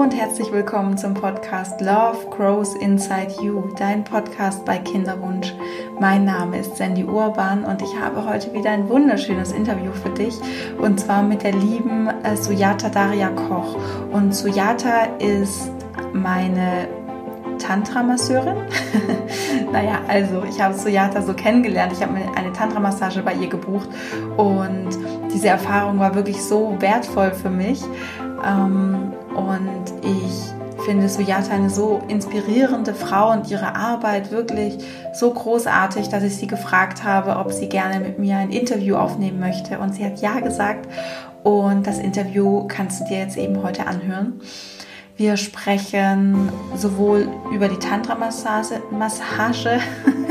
Und herzlich willkommen zum Podcast Love Grows Inside You, dein Podcast bei Kinderwunsch. Mein Name ist Sandy Urban und ich habe heute wieder ein wunderschönes Interview für dich und zwar mit der lieben äh, Sujata Daria Koch. Und Sujata ist meine Tantra-Masseurin. naja, also ich habe Sujata so kennengelernt. Ich habe mir eine Tantra-Massage bei ihr gebucht und diese Erfahrung war wirklich so wertvoll für mich. Ähm, und ich finde Sujata eine so inspirierende Frau und ihre Arbeit wirklich so großartig, dass ich sie gefragt habe, ob sie gerne mit mir ein Interview aufnehmen möchte. Und sie hat ja gesagt. Und das Interview kannst du dir jetzt eben heute anhören. Wir sprechen sowohl über die Tantra-Massage, Massage,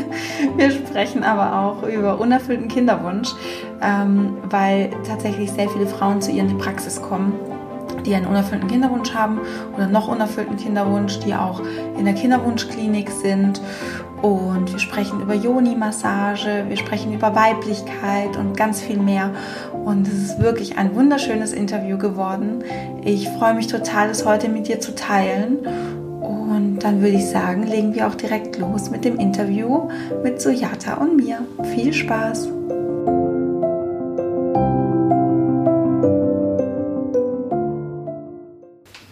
wir sprechen aber auch über unerfüllten Kinderwunsch, ähm, weil tatsächlich sehr viele Frauen zu ihr in die Praxis kommen die einen unerfüllten Kinderwunsch haben oder noch unerfüllten Kinderwunsch, die auch in der Kinderwunschklinik sind. Und wir sprechen über Yoni-Massage, wir sprechen über Weiblichkeit und ganz viel mehr. Und es ist wirklich ein wunderschönes Interview geworden. Ich freue mich total, es heute mit dir zu teilen. Und dann würde ich sagen, legen wir auch direkt los mit dem Interview mit Sujata und mir. Viel Spaß!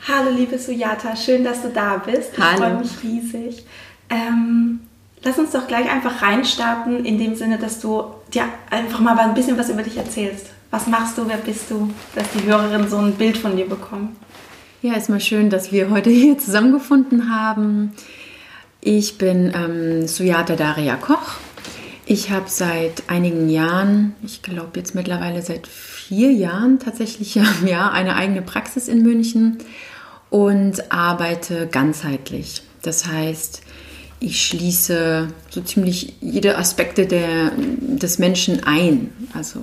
Hallo liebe Sujata, schön, dass du da bist. Ich freue mich riesig. Ähm, lass uns doch gleich einfach reinstarten, in dem Sinne, dass du dir einfach mal ein bisschen was über dich erzählst. Was machst du, wer bist du, dass die Hörerinnen so ein Bild von dir bekommen? Ja, erstmal schön, dass wir heute hier zusammengefunden haben. Ich bin ähm, Sujata Daria Koch. Ich habe seit einigen Jahren, ich glaube jetzt mittlerweile seit vier Jahren tatsächlich ja, eine eigene Praxis in München und arbeite ganzheitlich. Das heißt, ich schließe so ziemlich jede Aspekte der, des Menschen ein. Also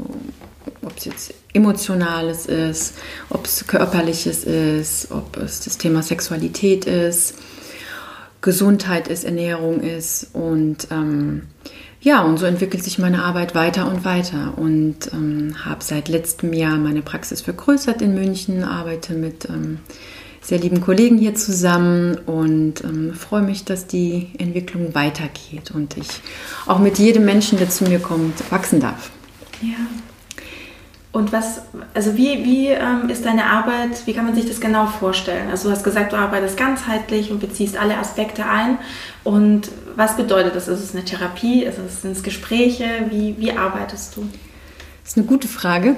ob es jetzt emotionales ist, ob es körperliches ist, ob es das Thema Sexualität ist, Gesundheit ist, Ernährung ist und ähm, ja, und so entwickelt sich meine Arbeit weiter und weiter und ähm, habe seit letztem Jahr meine Praxis vergrößert in München, arbeite mit ähm, sehr lieben Kollegen hier zusammen und ähm, freue mich, dass die Entwicklung weitergeht und ich auch mit jedem Menschen, der zu mir kommt, wachsen darf. Ja. Und was, also wie, wie ähm, ist deine Arbeit, wie kann man sich das genau vorstellen? Also du hast gesagt, du arbeitest ganzheitlich und beziehst alle Aspekte ein. Und was bedeutet das? Ist es eine Therapie? Ist es, sind es Gespräche? Wie, wie arbeitest du? Das ist eine gute Frage.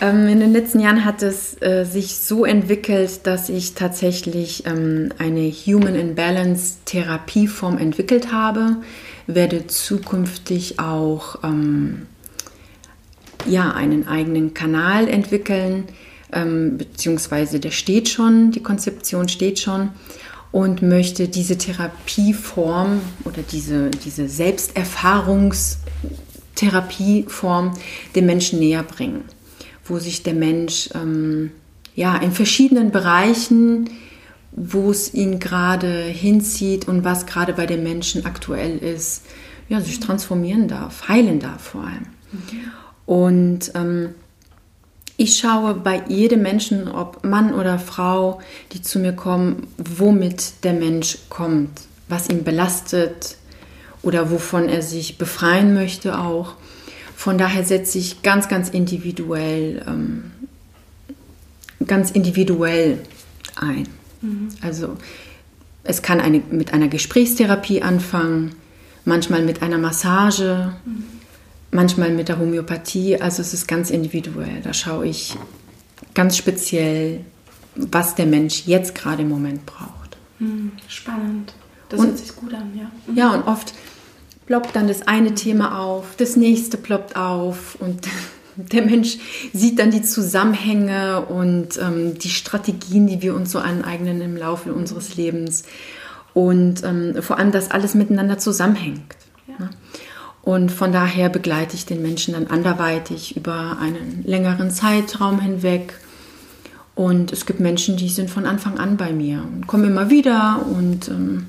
Ähm, in den letzten Jahren hat es äh, sich so entwickelt, dass ich tatsächlich ähm, eine Human Imbalance Therapieform entwickelt habe, werde zukünftig auch ähm, ja, einen eigenen Kanal entwickeln, ähm, beziehungsweise der steht schon, die Konzeption steht schon und möchte diese Therapieform oder diese, diese Selbsterfahrungstherapieform den Menschen näher bringen wo sich der Mensch ähm, ja in verschiedenen Bereichen, wo es ihn gerade hinzieht und was gerade bei den Menschen aktuell ist, ja, sich transformieren darf, heilen darf vor allem. Mhm. Und ähm, ich schaue bei jedem Menschen, ob Mann oder Frau, die zu mir kommen, womit der Mensch kommt, was ihn belastet oder wovon er sich befreien möchte auch. Von daher setze ich ganz, ganz individuell, ähm, ganz individuell ein. Mhm. Also es kann eine, mit einer Gesprächstherapie anfangen, manchmal mit einer Massage, mhm. manchmal mit der Homöopathie. Also es ist ganz individuell. Da schaue ich ganz speziell, was der Mensch jetzt gerade im Moment braucht. Mhm. Spannend. Das und, hört sich gut an, ja. Mhm. Ja, und oft ploppt dann das eine Thema auf, das nächste ploppt auf und der Mensch sieht dann die Zusammenhänge und ähm, die Strategien, die wir uns so aneignen im Laufe unseres Lebens und ähm, vor allem, dass alles miteinander zusammenhängt. Ja. Ne? Und von daher begleite ich den Menschen dann anderweitig über einen längeren Zeitraum hinweg. Und es gibt Menschen, die sind von Anfang an bei mir und kommen immer wieder und ähm,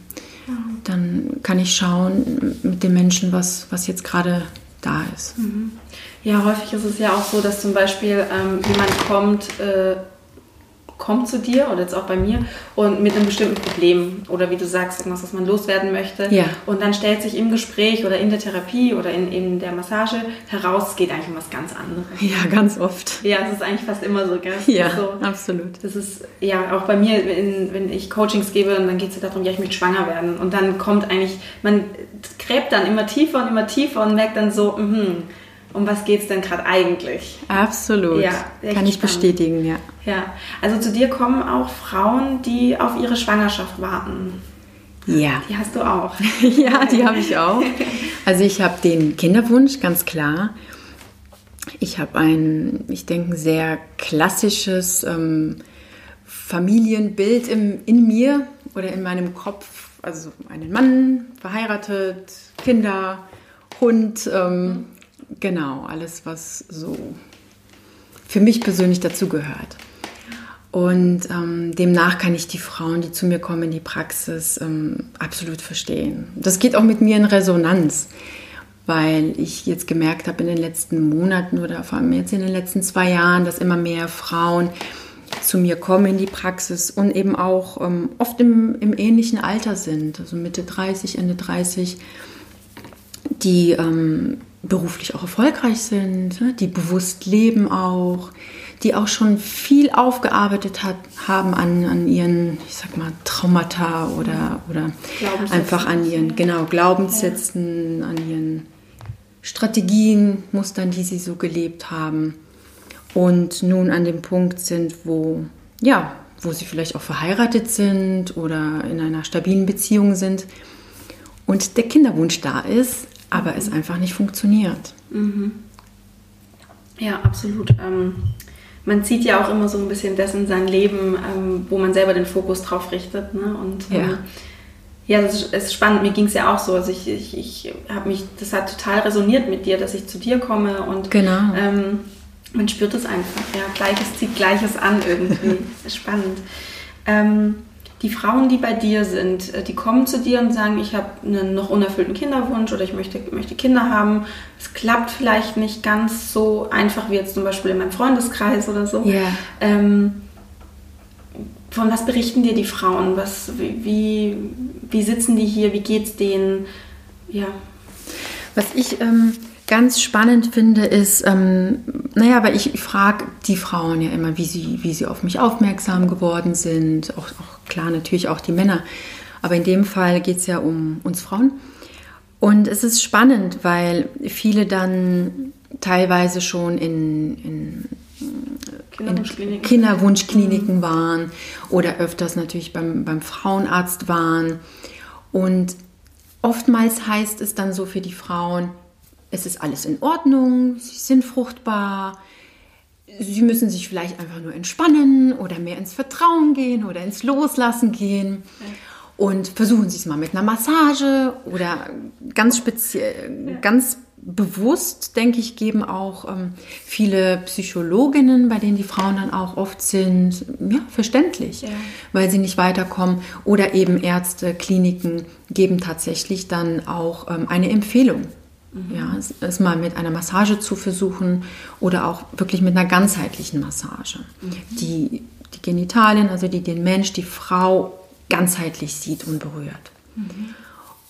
dann kann ich schauen mit den Menschen, was, was jetzt gerade da ist. Mhm. Ja, häufig ist es ja auch so, dass zum Beispiel ähm, jemand kommt, äh, kommt zu dir oder jetzt auch bei mir und mit einem bestimmten Problem oder wie du sagst, irgendwas, was man loswerden möchte. Ja. Und dann stellt sich im Gespräch oder in der Therapie oder in, in der Massage heraus, es geht eigentlich um was ganz anderes. Ja, ganz oft. Ja, es ist eigentlich fast immer so, gell? Ja, so, absolut. Das ist ja auch bei mir, in, wenn ich Coachings gebe, und dann geht es ja darum, ja, ich möchte schwanger werden. Und dann kommt eigentlich, man gräbt dann immer tiefer und immer tiefer und merkt dann so, mh, um was geht es denn gerade eigentlich? Absolut. Ja, Kann ich spannend. bestätigen, ja. Ja, also zu dir kommen auch Frauen, die auf ihre Schwangerschaft warten. Ja. Die hast du auch. ja, die habe ich auch. Also ich habe den Kinderwunsch, ganz klar. Ich habe ein, ich denke, ein sehr klassisches ähm, Familienbild im, in mir oder in meinem Kopf. Also einen Mann, verheiratet, Kinder, Hund, ähm, genau, alles, was so für mich persönlich dazugehört. Und ähm, demnach kann ich die Frauen, die zu mir kommen in die Praxis, ähm, absolut verstehen. Das geht auch mit mir in Resonanz, weil ich jetzt gemerkt habe in den letzten Monaten oder vor allem jetzt in den letzten zwei Jahren, dass immer mehr Frauen zu mir kommen in die Praxis und eben auch ähm, oft im, im ähnlichen Alter sind, also Mitte 30, Ende 30, die ähm, beruflich auch erfolgreich sind, ne, die bewusst leben auch, die auch schon viel aufgearbeitet hat, haben an, an ihren, ich sag mal, Traumata oder, oder einfach an ihren, genau, Glaubenssätzen, an ihren Strategien, Mustern, die sie so gelebt haben. Und nun an dem Punkt sind, wo, ja, wo sie vielleicht auch verheiratet sind oder in einer stabilen Beziehung sind und der Kinderwunsch da ist, aber es einfach nicht funktioniert. Ja, absolut. Ähm, man zieht ja auch immer so ein bisschen das in sein Leben, ähm, wo man selber den Fokus drauf richtet. Ne? Und Ja. ähm, ja, das ist, ist spannend. Mir ging es ja auch so. Also ich, ich, ich habe mich, das hat total resoniert mit dir, dass ich zu dir komme und Genau. ähm, man spürt es einfach. Ja, Gleiches zieht Gleiches an irgendwie. Spannend. Die Frauen, die bei dir sind, äh, die kommen zu dir und sagen, ich habe einen noch unerfüllten Kinderwunsch oder ich möchte, möchte Kinder haben. Es klappt vielleicht nicht ganz so einfach wie jetzt zum Beispiel in meinem Freundeskreis oder so. Ja. Ähm, von was berichten dir die Frauen? Was, wie, wie, sitzen die hier? Wie geht's denen? Ja. Was ich ähm, ganz spannend finde, ist, ähm, naja, aber ich, ich frage die Frauen ja immer, wie sie, wie sie auf mich aufmerksam geworden sind. Auch, auch klar, natürlich auch die Männer. Aber in dem Fall geht es ja um uns Frauen. Und es ist spannend, weil viele dann teilweise schon in, in Kinderwunschkliniken. Kinderwunschkliniken waren oder öfters natürlich beim, beim Frauenarzt waren. Und oftmals heißt es dann so für die Frauen, es ist alles in Ordnung, sie sind fruchtbar, sie müssen sich vielleicht einfach nur entspannen oder mehr ins Vertrauen gehen oder ins Loslassen gehen. Und versuchen Sie es mal mit einer Massage oder ganz speziell, ganz bewusst, denke ich, geben auch ähm, viele Psychologinnen, bei denen die Frauen dann auch oft sind, ja, verständlich, Ja. weil sie nicht weiterkommen. Oder eben Ärzte, Kliniken geben tatsächlich dann auch ähm, eine Empfehlung. Ja, es, es mal mit einer Massage zu versuchen oder auch wirklich mit einer ganzheitlichen Massage, die die Genitalien, also die den Mensch, die Frau ganzheitlich sieht und berührt.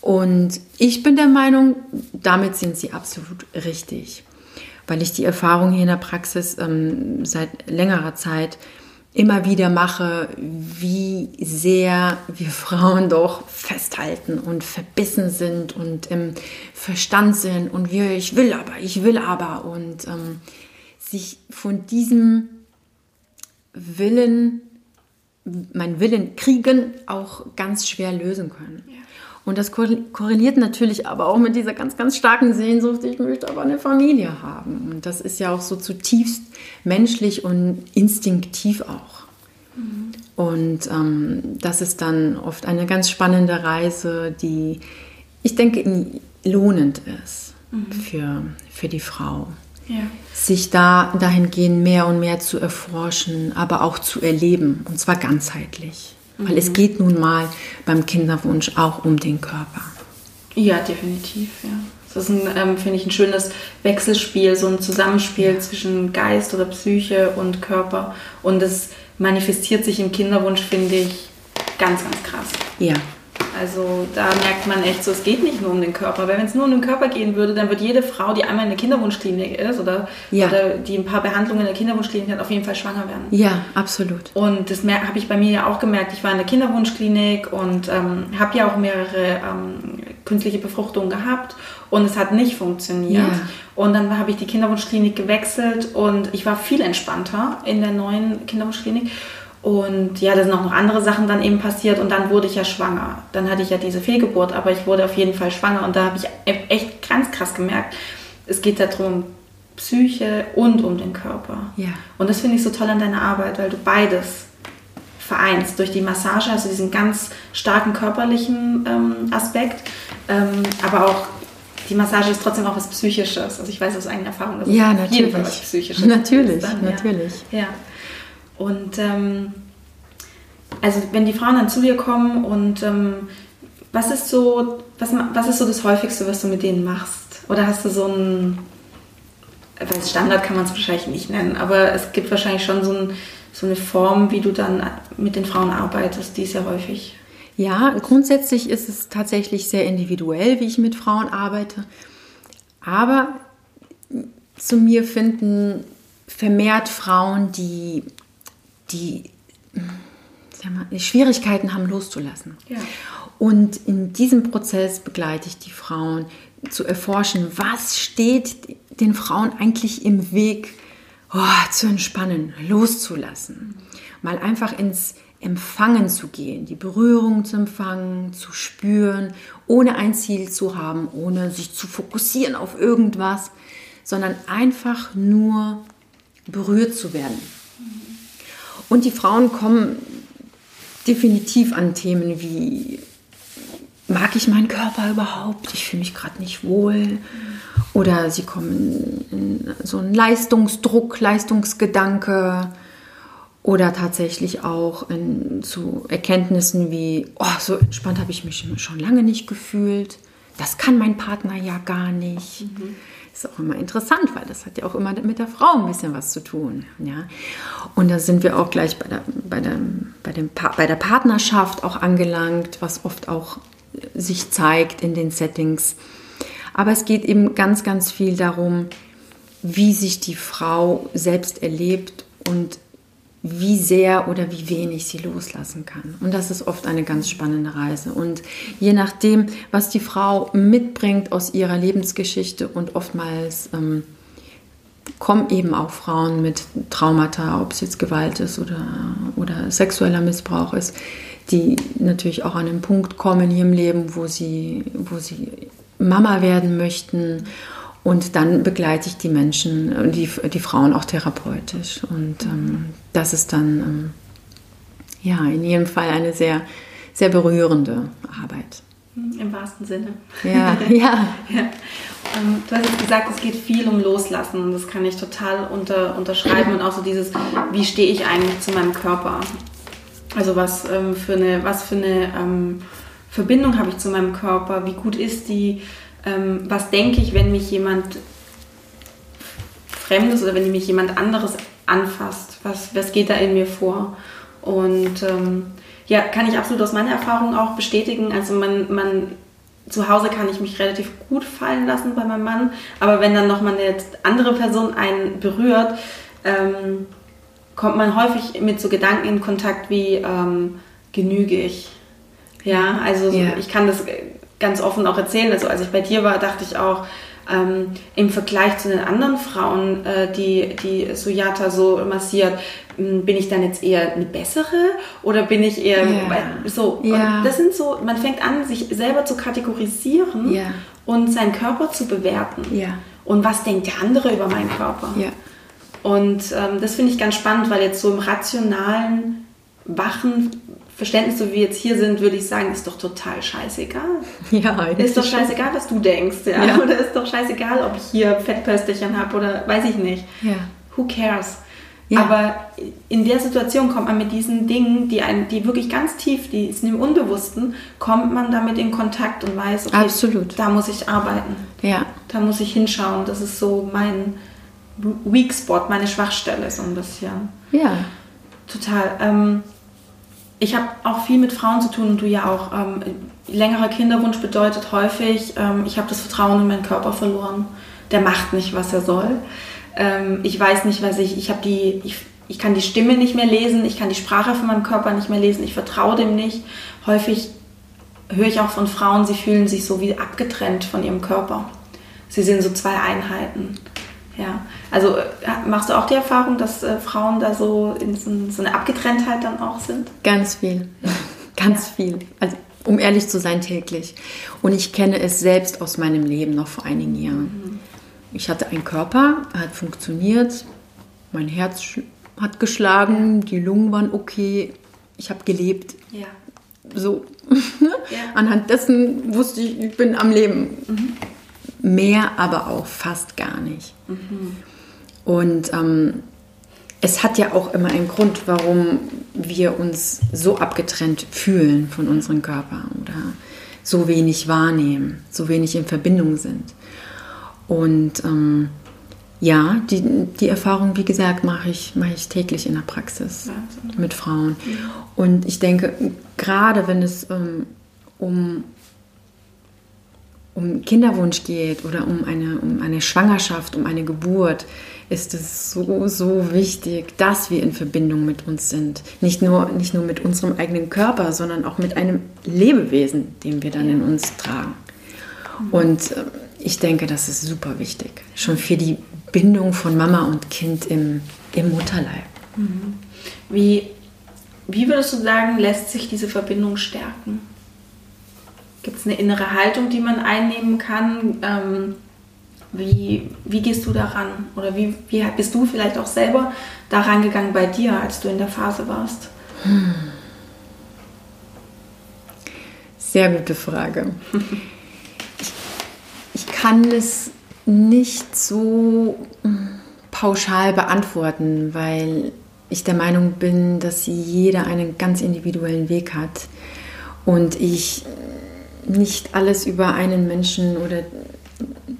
Und ich bin der Meinung, damit sind sie absolut richtig, weil ich die Erfahrung hier in der Praxis ähm, seit längerer Zeit immer wieder mache, wie sehr wir Frauen doch festhalten und verbissen sind und im Verstand sind und wir, ich will aber, ich will aber und ähm, sich von diesem Willen mein Willen kriegen auch ganz schwer lösen können. Und das korreliert natürlich aber auch mit dieser ganz, ganz starken Sehnsucht, ich möchte aber eine Familie haben. Und das ist ja auch so zutiefst menschlich und instinktiv auch. Und ähm, das ist dann oft eine ganz spannende Reise, die ich denke lohnend ist für, für die Frau Ja. sich da dahingehend mehr und mehr zu erforschen, aber auch zu erleben und zwar ganzheitlich. Weil es geht nun mal beim Kinderwunsch auch um den Körper. Ja, definitiv, ja. Das ist, ein, ähm, finde ich, ein schönes Wechselspiel, so ein Zusammenspiel zwischen Geist oder Psyche und Körper. Und das manifestiert sich im Kinderwunsch, finde ich, ganz, ganz krass. Ja. Also da merkt man echt so, es geht nicht nur um den Körper. Weil wenn es nur um den Körper gehen würde, dann wird jede Frau, die einmal in der Kinderwunschklinik ist oder, Ja. oder die ein paar Behandlungen in der Kinderwunschklinik hat, auf jeden Fall schwanger werden. Ja, absolut. Und das habe ich bei mir ja auch gemerkt. Ich war in der Kinderwunschklinik und ähm, habe ja auch mehrere ähm, künstliche Befruchtungen gehabt und es hat nicht funktioniert. Ja. Und dann habe ich die Kinderwunschklinik gewechselt und ich war viel entspannter in der neuen Kinderwunschklinik. Und ja, da sind auch noch andere Sachen dann eben passiert und dann wurde ich ja schwanger. Dann hatte ich ja diese Fehlgeburt, aber ich wurde auf jeden Fall schwanger und da habe ich e- echt ganz krass gemerkt, es geht darum, Psyche und um den Körper. Ja. Und das finde ich so toll an deiner Arbeit, weil du beides vereinst. Durch die Massage hast du diesen ganz starken körperlichen ähm, Aspekt, ähm, aber auch die Massage ist trotzdem auch was Psychisches. Also ich weiß aus eigener Erfahrung, dass Ja, es auf jeden Fall natürlich. was Psychisches Natürlich, ist. dann, ja. natürlich. Ja. Und ähm, also wenn die Frauen dann zu dir kommen und ähm, was ist so, was, was ist so das häufigste, was du mit denen machst? Oder hast du so ein, weil Standard kann man es wahrscheinlich nicht nennen, aber es gibt wahrscheinlich schon so, ein, so eine Form, wie du dann mit den Frauen arbeitest, die ist ja häufig. Ja, grundsätzlich ist es tatsächlich sehr individuell, wie ich mit Frauen arbeite. Aber zu mir finden vermehrt Frauen, die, die, mal, die Schwierigkeiten haben loszulassen. Ja. Und in diesem Prozess begleite ich die Frauen zu erforschen, was steht den Frauen eigentlich im Weg, oh, zu entspannen, loszulassen. Mal einfach ins Empfangen zu gehen, die Berührung zu empfangen, zu spüren, ohne ein Ziel zu haben, ohne sich zu fokussieren auf irgendwas, sondern einfach nur berührt zu werden. Und die Frauen kommen definitiv an Themen wie, mag ich meinen Körper überhaupt? Ich fühle mich gerade nicht wohl. Oder sie kommen in so einen Leistungsdruck, Leistungsgedanke. Oder tatsächlich auch in, zu Erkenntnissen wie, oh, so entspannt habe ich mich schon lange nicht gefühlt. Das kann mein Partner ja gar nicht. Ist auch immer interessant, weil das hat ja auch immer mit der Frau ein bisschen was zu tun. Ja? Und da sind wir auch gleich bei der, bei, der, bei, dem, Pa- bei der Partnerschaft auch angelangt, was oft auch sich zeigt in den Settings. Aber es geht eben ganz, ganz viel darum, wie sich die Frau selbst erlebt und wie sehr oder wie wenig sie loslassen kann. Und das ist oft eine ganz spannende Reise. Und je nachdem, was die Frau mitbringt aus ihrer Lebensgeschichte und oftmals ähm, kommen eben auch Frauen mit Traumata, ob es jetzt Gewalt ist oder, oder sexueller Missbrauch ist, die natürlich auch an einen Punkt kommen in ihrem Leben, wo sie, wo sie Mama werden möchten. Und dann begleite ich die Menschen, die, die Frauen auch therapeutisch. Und ähm, das ist dann ähm, ja in jedem Fall eine sehr, sehr berührende Arbeit. Im wahrsten Sinne. Ja, ja. Ja. Ähm, du hast jetzt gesagt, es geht viel um Loslassen und das kann ich total unter, unterschreiben und auch so dieses, wie stehe ich eigentlich zu meinem Körper? Also was ähm, für eine, was für eine ähm, Verbindung habe ich zu meinem Körper? Wie gut ist die? Ähm, was denke ich, wenn mich jemand Fremdes oder wenn mich jemand anderes anfasst? Was, was geht da in mir vor? Und ähm, ja, kann ich absolut aus meiner Erfahrung auch bestätigen. Also man, man zu Hause kann ich mich relativ gut fallen lassen bei meinem Mann, aber wenn dann noch mal eine andere Person einen berührt, ähm, kommt man häufig mit so Gedanken in Kontakt wie ähm, genüge ich. Ja, also so, Ja. ich kann das ganz offen auch erzählen. Also als ich bei dir war, dachte ich auch, ähm, im Vergleich zu den anderen Frauen, äh, die, die Sujata so massiert, m, bin ich dann jetzt eher eine bessere oder bin ich eher Ja. so? Und das sind so, man fängt an, sich selber zu kategorisieren Ja. und seinen Körper zu bewerten. Und was denkt der andere über meinen Körper? Und ähm, das finde ich ganz spannend, weil jetzt so im rationalen, wachen Verständnis, so wie wir jetzt hier sind, würde ich sagen, ist doch total scheißegal. Ja, eigentlich Ist doch scheißegal, was du denkst, ja. Ja. Oder ist doch scheißegal, ob ich hier Fettpösterchen habe oder weiß ich nicht. Ja. Who cares? Ja. Aber in der Situation kommt man mit diesen Dingen, die, einen, die wirklich ganz tief, die sind im Unbewussten, kommt man damit in Kontakt und weiß, okay, Absolut. da muss ich arbeiten. Ja. Da muss ich hinschauen. Das ist so mein Weak Spot, meine Schwachstelle so ein bisschen. Ja. Total. Ähm, ich habe auch viel mit Frauen zu tun und du ja auch. Ähm, längerer Kinderwunsch bedeutet häufig, ähm, ich habe das Vertrauen in meinen Körper verloren. Der macht nicht, was er soll. Ähm, ich weiß nicht, was ich, ich habe die, ich, ich kann die Stimme nicht mehr lesen, ich kann die Sprache von meinem Körper nicht mehr lesen, ich vertraue dem nicht. Häufig höre ich auch von Frauen, sie fühlen sich so wie abgetrennt von ihrem Körper. Sie sind so zwei Einheiten. Ja, also äh, machst du auch die Erfahrung, dass äh, Frauen da so in so, so, eine Abgetrenntheit dann auch sind? Ganz viel, ganz ja. viel. Also um ehrlich zu sein, täglich. Und ich kenne es selbst aus meinem Leben noch vor einigen Jahren. Mhm. Ich hatte einen Körper, hat funktioniert, mein Herz hat geschlagen, ja. die Lungen waren okay, ich habe gelebt. Ja. So. ja. Anhand dessen wusste ich, ich bin am Leben. Mhm. Mehr aber auch fast gar nicht. Mhm. Und ähm, es hat ja auch immer einen Grund, warum wir uns so abgetrennt fühlen von unserem Körper oder so wenig wahrnehmen, so wenig in Verbindung sind. Und ähm, ja, die, die Erfahrung, wie gesagt, mache ich, mache ich täglich in der Praxis ja, mit Frauen. Ja. Und ich denke, gerade wenn es ähm, um, um Kinderwunsch geht oder um eine, um eine Schwangerschaft, um eine Geburt, ist es so, so wichtig, dass wir in Verbindung mit uns sind. Nicht nur, nicht nur mit unserem eigenen Körper, sondern auch mit einem Lebewesen, den wir dann in uns tragen. Und äh, ich denke, das ist super wichtig. Schon für die Bindung von Mama und Kind im, im Mutterleib. Mhm. Wie, wie würdest du sagen, lässt sich diese Verbindung stärken? Gibt es eine innere Haltung, die man einnehmen kann? Ähm, wie, wie gehst du daran? Oder wie, wie bist du vielleicht auch selber daran gegangen bei dir, als du in der Phase warst? Sehr gute Frage. ich kann es nicht so pauschal beantworten, weil ich der Meinung bin, dass jeder einen ganz individuellen Weg hat und ich nicht alles über einen Menschen oder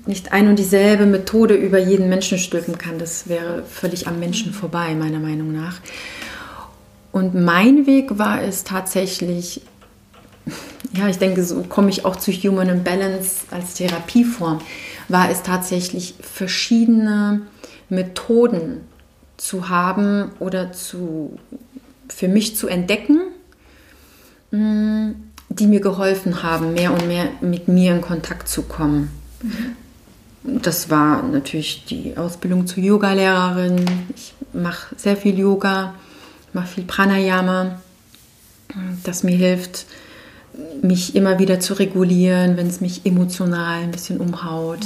nicht ein und dieselbe Methode über jeden Menschen stülpen kann. Das wäre völlig am Menschen vorbei, meiner Meinung nach. Und mein Weg war es tatsächlich, ja, ich denke, so komme ich auch zu Human Imbalance als Therapieform, war es tatsächlich verschiedene Methoden zu haben oder zu, für mich zu entdecken, mm, die mir geholfen haben, mehr und mehr mit mir in Kontakt zu kommen. Mhm. Das war natürlich die Ausbildung zur Yogalehrerin. Ich mache sehr viel Yoga, mache viel Pranayama, das mir hilft, mich immer wieder zu regulieren, wenn es mich emotional ein bisschen umhaut.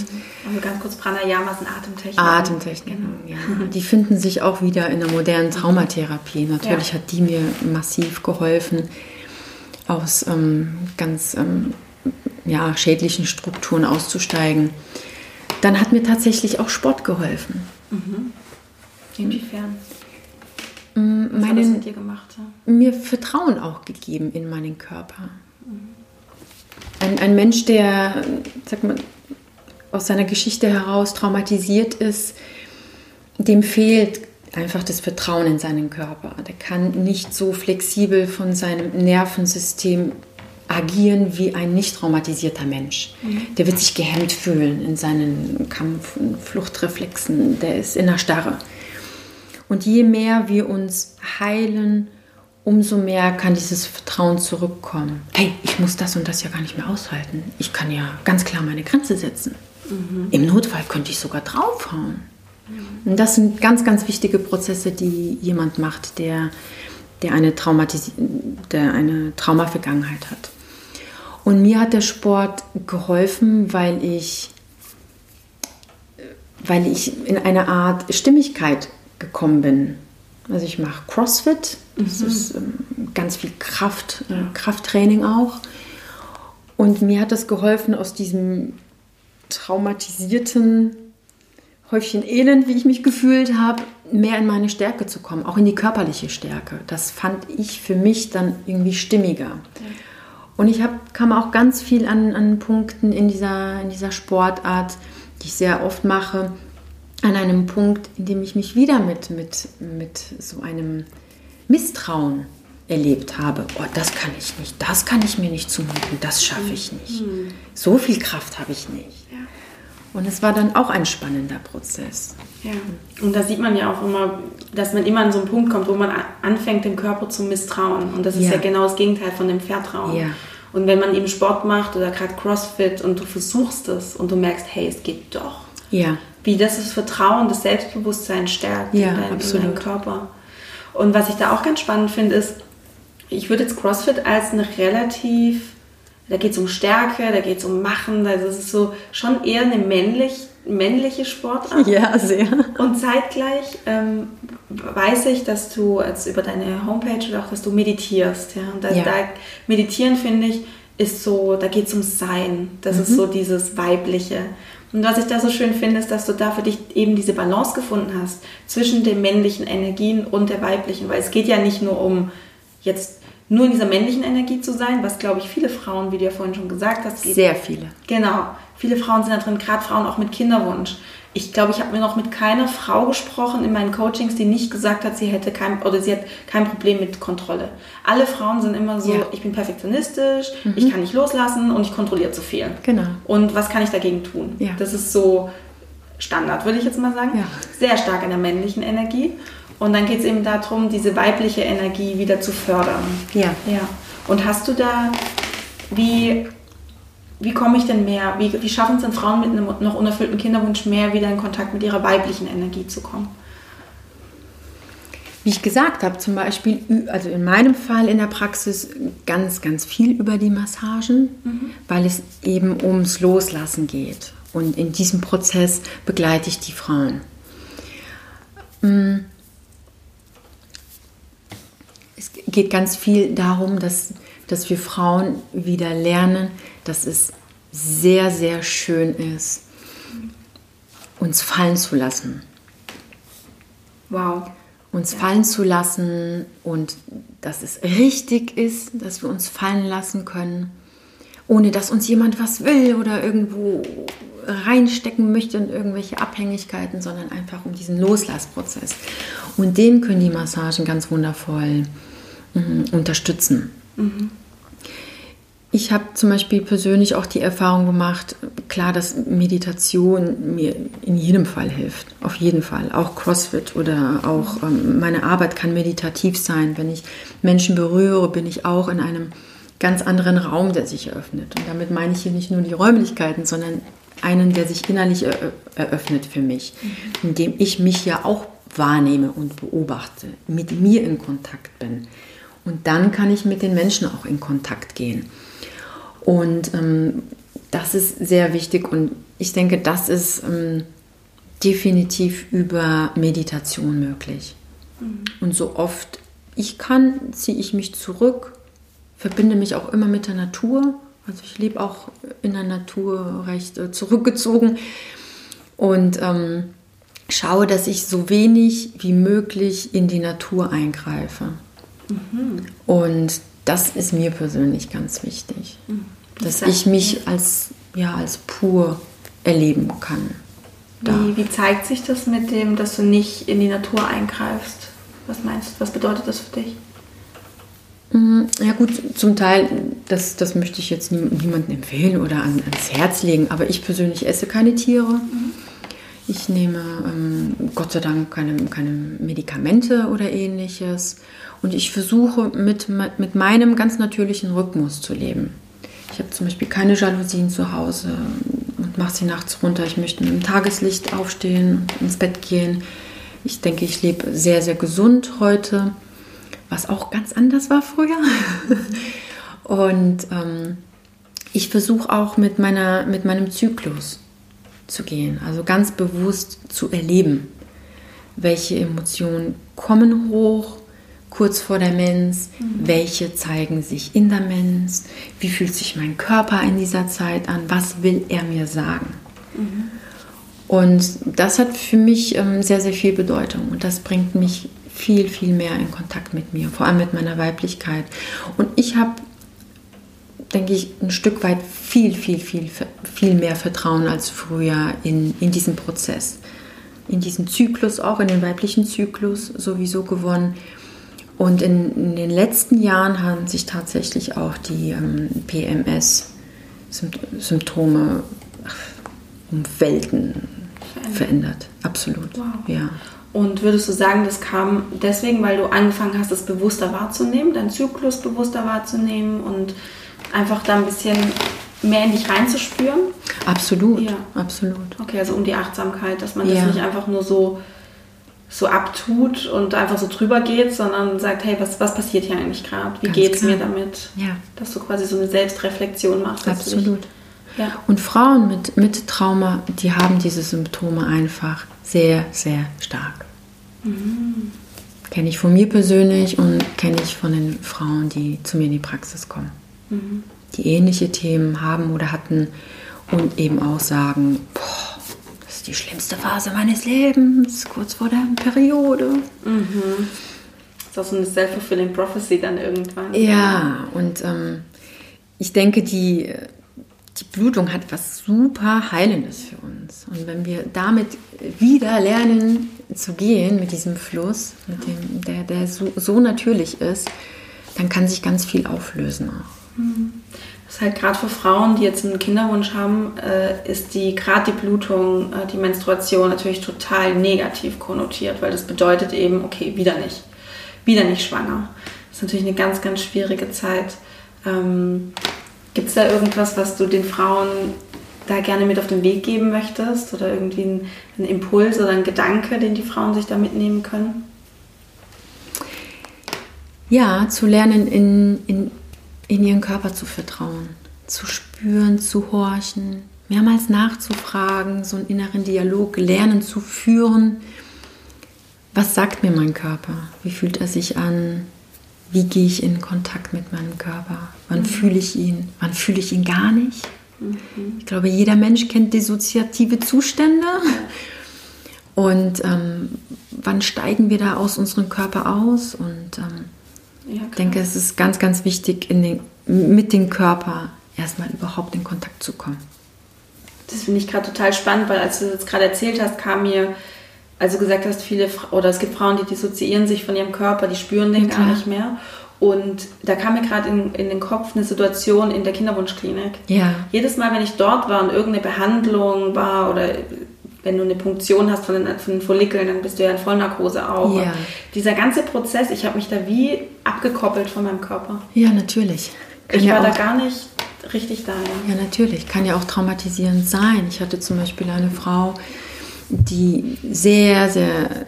Also ganz kurz, Pranayama sind Atemtechniken. Atemtechniken, genau. ja. Die finden sich auch wieder in der modernen Traumatherapie. Natürlich ja. hat die mir massiv geholfen, aus ähm, ganz ähm, ja, schädlichen Strukturen auszusteigen. Dann hat mir tatsächlich auch Sport geholfen. Mhm. Inwiefern? Mm, Was meinen, hat das mit dir gemacht? Mir Vertrauen auch gegeben in meinen Körper. Mhm. Ein, ein Mensch, der, sag mal, aus seiner Geschichte heraus traumatisiert ist, dem fehlt einfach das Vertrauen in seinen Körper. Der kann nicht so flexibel von seinem Nervensystem agieren wie ein nicht traumatisierter Mensch. Mhm. Der wird sich gehemmt fühlen in seinen Kampf- und Fluchtreflexen. Der ist in der Starre. Und je mehr wir uns heilen, umso mehr kann dieses Vertrauen zurückkommen. Hey, ich muss das und das ja gar nicht mehr aushalten. Ich kann ja ganz klar meine Grenze setzen. Mhm. Im Notfall könnte ich sogar draufhauen. Und das sind ganz, ganz wichtige Prozesse, die jemand macht, der, der eine, Traumatis der eine Traumavergangenheit hat. Und mir hat der Sport geholfen, weil ich, weil ich in eine Art Stimmigkeit gekommen bin. Also ich mache CrossFit, das mhm. ist ähm, ganz viel Kraft, äh, Krafttraining auch. Und mir hat das geholfen, aus diesem traumatisierten Häufchen Elend, wie ich mich gefühlt habe, mehr in meine Stärke zu kommen, auch in die körperliche Stärke. Das fand ich für mich dann irgendwie stimmiger. Ja. Und ich hab, kam auch ganz viel an, an Punkten in dieser, in dieser Sportart, die ich sehr oft mache, an einem Punkt, in dem ich mich wieder mit, mit, mit so einem Misstrauen erlebt habe, oh, das kann ich nicht, das kann ich mir nicht zumuten, das schaffe ich nicht. Mhm. So viel Kraft habe ich nicht. Ja. Und es war dann auch ein spannender Prozess. Ja, und da sieht man ja auch immer, dass man immer an so einen Punkt kommt, wo man anfängt, dem Körper zu misstrauen. Und das ist ja, ja genau das Gegenteil von dem Vertrauen. Ja. Und wenn man eben Sport macht oder gerade Crossfit und du versuchst es und du merkst, hey, es geht doch. Ja. Wie das das Vertrauen, das Selbstbewusstsein stärkt ja, in, dein, in deinem Körper. Und was ich da auch ganz spannend finde, ist, ich würde jetzt CrossFit als eine relativ, da geht es um Stärke, da geht es um Machen, das ist so schon eher eine männlich, männliche Sportart. Ja, sehr. Und zeitgleich ähm, weiß ich, dass du als über deine Homepage oder auch, dass du meditierst. Ja? Und da, ja. da meditieren finde ich, ist so, da geht es ums Sein. Das mhm. ist so dieses Weibliche. Und was ich da so schön finde, ist, dass du da für dich eben diese Balance gefunden hast zwischen den männlichen Energien und der weiblichen, weil es geht ja nicht nur um jetzt nur in dieser männlichen Energie zu sein, was glaube ich viele Frauen, wie du ja vorhin schon gesagt hast, geht. Sehr viele. Genau. Viele Frauen sind da drin, gerade Frauen auch mit Kinderwunsch. Ich glaube, ich habe mir noch mit keiner Frau gesprochen in meinen Coachings, die nicht gesagt hat, sie hätte kein oder sie hat kein Problem mit Kontrolle. Alle Frauen sind immer so, ja. ich bin perfektionistisch, mhm. ich kann nicht loslassen und ich kontrolliere zu viel. Genau. Und was kann ich dagegen tun? Ja. Das ist so Standard, würde ich jetzt mal sagen. Ja. Sehr stark in der männlichen Energie. Und dann geht es eben darum, diese weibliche Energie wieder zu fördern. Ja. ja. Und hast du da, wie, wie komme ich denn mehr, wie, wie schaffen es denn Frauen mit einem noch unerfüllten Kinderwunsch mehr wieder in Kontakt mit ihrer weiblichen Energie zu kommen? Wie ich gesagt habe, zum Beispiel, also in meinem Fall in der Praxis ganz, ganz viel über die Massagen, mhm. weil es eben ums Loslassen geht. Und in diesem Prozess begleite ich die Frauen. Mm es geht ganz viel darum, dass, dass wir Frauen wieder lernen, dass es sehr, sehr schön ist, uns fallen zu lassen. Wow. Uns ja. fallen zu lassen und dass es richtig ist, dass wir uns fallen lassen können, ohne dass uns jemand was will oder irgendwo reinstecken möchte in irgendwelche Abhängigkeiten, sondern einfach um diesen Loslassprozess. Und den können die Massagen ganz wundervoll unterstützen. Mhm. Ich habe zum Beispiel persönlich auch die Erfahrung gemacht, klar, dass Meditation mir in jedem Fall hilft, auf jeden Fall. Auch CrossFit oder auch ähm, meine Arbeit kann meditativ sein. Wenn ich Menschen berühre, bin ich auch in einem ganz anderen Raum, der sich eröffnet. Und damit meine ich hier nicht nur die Räumlichkeiten, sondern einen, der sich innerlich eröffnet für mich, mhm. indem ich mich ja auch wahrnehme und beobachte, mit mir in Kontakt bin. Und dann kann ich mit den Menschen auch in Kontakt gehen. Und ähm, das ist sehr wichtig und ich denke, das ist ähm, definitiv über Meditation möglich. Mhm. Und so oft ich kann, ziehe ich mich zurück, verbinde mich auch immer mit der Natur. Also ich lebe auch in der Natur recht äh, zurückgezogen und ähm, schaue, dass ich so wenig wie möglich in die Natur eingreife. Mhm. Und das ist mir persönlich ganz wichtig, mhm. dass ich mich als, ja, als pur erleben kann. Wie, wie, zeigt sich das mit dem, dass du nicht in die Natur eingreifst? Was meinst du, was bedeutet das für dich? Mhm, ja gut, zum Teil, das, das möchte ich jetzt niemandem empfehlen oder an, ans Herz legen, aber ich persönlich esse keine Tiere. Mhm. Ich nehme ähm, Gott sei Dank keine, keine Medikamente oder ähnliches. Und ich versuche mit, mit meinem ganz natürlichen Rhythmus zu leben. Ich habe zum Beispiel keine Jalousien zu Hause und mache sie nachts runter. Ich möchte dem Tageslicht aufstehen, ins Bett gehen. Ich denke, ich lebe sehr, sehr gesund heute, was auch ganz anders war früher. und ähm, ich versuche auch mit, meiner, mit meinem Zyklus zu gehen, also ganz bewusst zu erleben, welche Emotionen kommen hoch, kurz vor der Mens, mhm. welche zeigen sich in der Mens, wie fühlt sich mein Körper in dieser Zeit an, was will er mir sagen. Mhm. Und das hat für mich ähm, sehr, sehr viel Bedeutung und das bringt mich viel, viel mehr in Kontakt mit mir, vor allem mit meiner Weiblichkeit. Und ich habe, denke ich, ein Stück weit viel, viel, viel, viel mehr Vertrauen als früher in, in diesen Prozess, in diesen Zyklus, auch in den weiblichen Zyklus sowieso gewonnen Und in, in, den letzten Jahren haben sich tatsächlich auch die ähm, PMS-Symptome um Welten verändert. verändert. Absolut. Wow. Ja. Und würdest du sagen, das kam deswegen, weil du angefangen hast, es bewusster wahrzunehmen, deinen Zyklus bewusster wahrzunehmen und einfach da ein bisschen mehr in dich reinzuspüren? Absolut, ja. absolut. Okay, also um die Achtsamkeit, dass man ja. das nicht einfach nur so, so abtut und einfach so drüber geht, sondern sagt, hey, was, was passiert hier eigentlich gerade? Wie geht es mir damit? Ja. Dass du quasi so eine Selbstreflexion machst. Absolut. Ja. Und Frauen mit, mit Trauma, die haben diese Symptome einfach sehr, sehr stark. Mhm. Kenne ich von mir persönlich und kenne ich von den Frauen, die zu mir in die Praxis kommen. Mhm. Die ähnliche Themen haben oder hatten und eben auch sagen, boah, ist die schlimmste Phase meines Lebens, kurz vor der Periode. Mhm. Das ist auch so eine self-fulfilling prophecy dann irgendwann. Ja, und ähm, ich denke, die die Blutung hat was super Heilendes für uns. Und wenn wir damit wieder lernen zu gehen, mit diesem Fluss, mit dem, der, der so, so natürlich ist, dann kann sich ganz viel auflösen auch. Mhm. Ist halt gerade für Frauen, die jetzt einen Kinderwunsch haben, äh, ist die gerade die Blutung, äh, die Menstruation natürlich total negativ konnotiert, weil das bedeutet eben, okay, wieder nicht, wieder nicht schwanger. Das ist natürlich eine ganz, ganz schwierige Zeit. Ähm, Gibt es da irgendwas, was du den Frauen da gerne mit auf den Weg geben möchtest? Oder irgendwie ein, ein Impuls oder ein Gedanke, den die Frauen sich da mitnehmen können? Ja, zu lernen, in, in, in ihren Körper zu vertrauen, zu spüren, zu horchen, mehrmals nachzufragen, so einen inneren Dialog lernen zu führen. Was sagt mir mein Körper? Wie fühlt er sich an? wie gehe ich in Kontakt mit meinem Körper? Wann mhm. fühle ich ihn? Wann fühle ich ihn gar nicht? Mhm. Ich glaube, jeder Mensch kennt dissoziative Zustände. Und ähm, wann steigen wir da aus unserem Körper aus? Und ähm, ja, ich denke, es ist ganz, ganz wichtig, den, mit dem Körper erstmal überhaupt in Kontakt zu kommen. Das finde ich gerade total spannend, weil als du das gerade erzählt hast, kam mir also gesagt hast, viele oder es gibt Frauen, die dissoziieren sich von ihrem Körper, die spüren den ja, gar nicht mehr. Und da kam mir gerade in, in den Kopf eine Situation in der Kinderwunschklinik. Ja. Jedes Mal, wenn ich dort war und irgendeine Behandlung war oder wenn du eine Punktion hast von den, von den Follikeln, dann bist du ja in Vollnarkose auch. Ja. Dieser ganze Prozess, ich habe mich da wie abgekoppelt von meinem Körper. Ja, natürlich. Kann ich war da gar nicht richtig da. Ja. ja, natürlich. Kann ja auch traumatisierend sein. Ich hatte zum Beispiel eine Frau, die sehr, sehr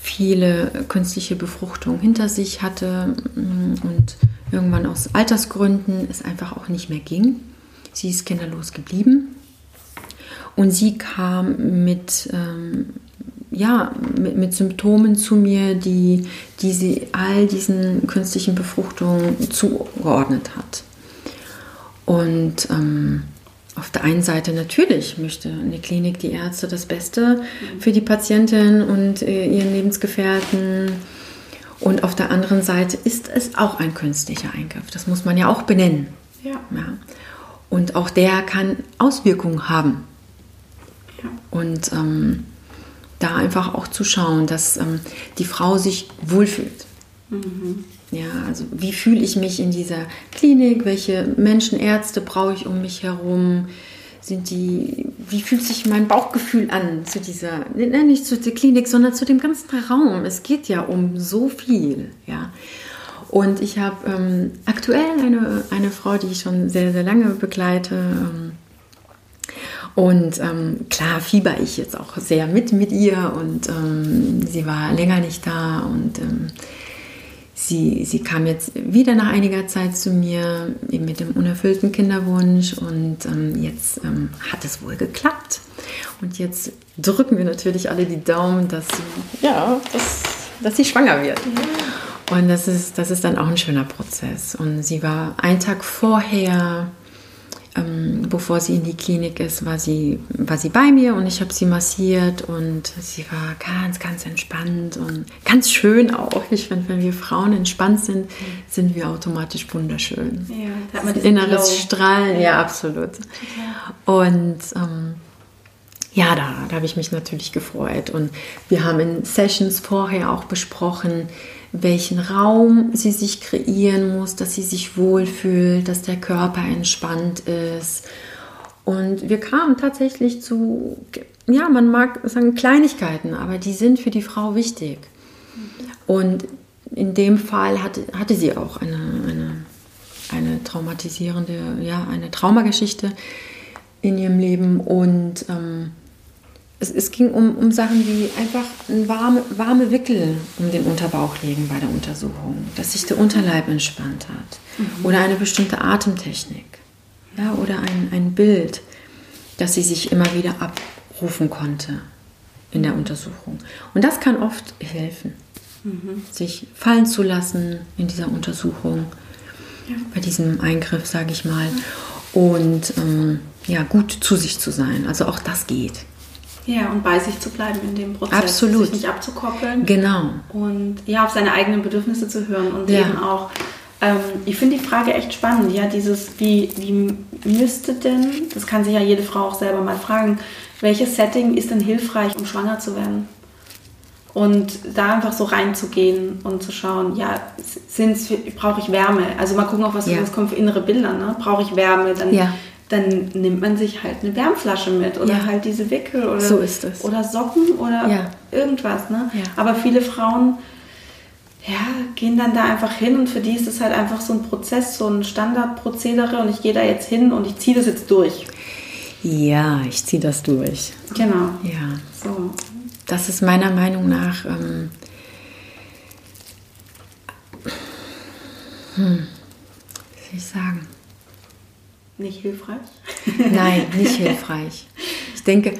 viele künstliche Befruchtungen hinter sich hatte mm, und irgendwann aus Altersgründen es einfach auch nicht mehr ging. Sie ist kinderlos geblieben und sie kam mit, ähm, ja, mit, mit, Symptomen zu mir, die, die sie all diesen künstlichen Befruchtungen zugeordnet hat. Und ähm, auf der einen Seite natürlich möchte eine Klinik die Ärzte das Beste für die Patientin und äh, ihren Lebensgefährten. Und auf der anderen Seite ist es auch ein künstlicher Eingriff. Das muss man ja auch benennen. Ja. ja. Und auch der kann Auswirkungen haben. Und ähm, da einfach auch zu schauen, dass ähm, die Frau sich wohlfühlt. Mhm. Ja, also wie fühle ich mich in dieser Klinik? Welche Menschen, Ärzte brauche ich um mich herum? Sind die, wie fühlt sich mein Bauchgefühl an zu dieser, nicht zu der Klinik, sondern zu dem ganzen Raum? Es geht ja um so viel, ja. Und ich habe ähm, aktuell eine, eine Frau, die ich schon sehr, sehr lange begleite. Ähm, und ähm, klar fieber ich jetzt auch sehr mit mit ihr und ähm, sie war länger nicht da und ähm, sie, sie kam jetzt wieder nach einiger Zeit zu mir eben mit dem unerfüllten Kinderwunsch und ähm, jetzt ähm, hat es wohl geklappt. Und jetzt drücken wir natürlich alle die Daumen, dass sie, ja, dass, dass sie schwanger wird. Und das ist, das ist dann auch ein schöner Prozess. Und sie war einen Tag vorher ähm, bevor sie in die Klinik ist, war sie, war sie bei mir und ich habe sie massiert und sie war ganz, ganz entspannt und ganz schön auch. Ich finde, wenn wir Frauen entspannt sind, sind wir automatisch wunderschön. Ja, da hat man inneres Glow. Strahlen, ja, ja absolut. Ja. Und ähm, ja, da, da habe ich mich natürlich gefreut. Und wir haben in Sessions vorher auch besprochen, welchen Raum sie sich kreieren muss, dass sie sich wohlfühlt, dass der Körper entspannt ist. Und wir kamen tatsächlich zu, ja, man mag sagen Kleinigkeiten, aber die sind für die Frau wichtig. Und in dem Fall hatte, hatte sie auch eine, eine, eine traumatisierende, ja, eine Traumageschichte in ihrem Leben und ähm, es, es, ging um, um Sachen wie einfach ein warme, warme Wickel um den Unterbauch legen bei der Untersuchung, dass sich der Unterleib entspannt hat mhm. oder eine bestimmte Atemtechnik ja, oder ein, ein Bild, das sie sich immer wieder abrufen konnte in der Untersuchung. Und das kann oft helfen, mhm. sich fallen zu lassen in dieser Untersuchung, ja. bei diesem Eingriff, sage ich mal. Und ähm, ja, gut zu sich zu sein. Also auch das geht. Ja, und bei sich zu bleiben in dem Prozess. Absolut. Sich nicht abzukoppeln. Genau. Und ja, auf seine eigenen Bedürfnisse zu hören und ja. eben auch, ähm, ich finde die Frage echt spannend, ja, dieses, wie, wie müsste denn, das kann sich ja jede Frau auch selber mal fragen, welches Setting ist denn hilfreich, um schwanger zu werden? Und da einfach so reinzugehen und zu schauen, ja, brauche ich Wärme? Also mal gucken, auch was ja. das kommt für innere Bilder. Ne? Brauche ich Wärme? Dann ja dann nimmt man sich halt eine Wärmflasche mit oder ja. halt diese Wickel oder, so ist es. oder Socken oder ja. irgendwas. Ne? Ja. Aber viele Frauen ja, gehen dann da einfach hin und für die ist es halt einfach so ein Prozess, so ein Standardprozedere und ich gehe da jetzt hin und ich ziehe das jetzt durch. Ja, ich ziehe das durch. Genau. Ja. So. Das ist meiner Meinung nach. Ähm, hm, was soll ich sagen? Nicht hilfreich? Nein, nicht hilfreich. Ich denke,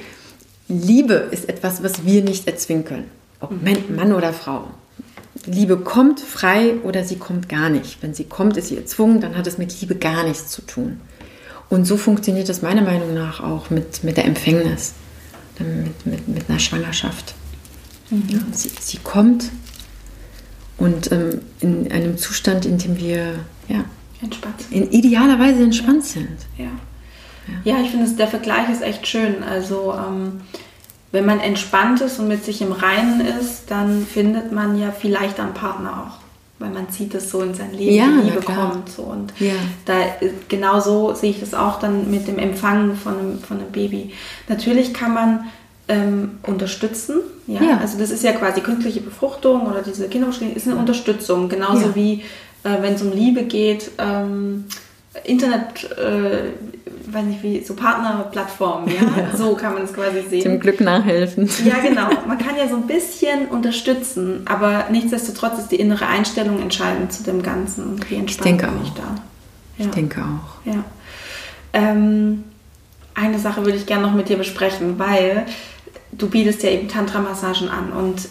Liebe ist etwas, was wir nicht erzwingen können. Ob mhm. Mann oder Frau. Liebe kommt frei oder sie kommt gar nicht. Wenn sie kommt, ist sie erzwungen, dann hat es mit Liebe gar nichts zu tun. Und so funktioniert es meiner Meinung nach auch mit, mit der Empfängnis, mit, mit, mit einer Schwangerschaft. Mhm. Ja, sie, sie kommt und ähm, in einem Zustand, in dem wir ja, entspannt sind. In idealerweise entspannt sind. Ja. Ja, ja ich finde, der Vergleich ist echt schön. Also, ähm, wenn man entspannt ist und mit sich im Reinen ist, dann findet man ja vielleicht einen Partner auch. Weil man zieht es so in sein Leben, ja, die Liebe kommt. So. Und ja. da, genau so sehe ich das auch dann mit dem Empfangen von einem, von einem Baby. Natürlich kann man ähm, unterstützen. Ja? ja? Also das ist ja quasi künstliche Befruchtung oder diese Kinderbeschränkung ist eine Unterstützung. Genauso ja. wie äh, wenn es um Liebe geht, ähm, Internet, äh, weiß nicht wie, so Partnerplattformen, ja? ja? So kann man es quasi sehen. Dem Glück nachhelfen. Ja, genau. Man kann ja so ein bisschen unterstützen, aber nichtsdestotrotz ist die innere Einstellung entscheidend zu dem Ganzen. wie entspannt ich denke bin ich da. Ja. Ich denke auch. Ja. Ähm, eine Sache würde ich gerne noch mit dir besprechen, weil du bietest ja eben Tantra-Massagen an und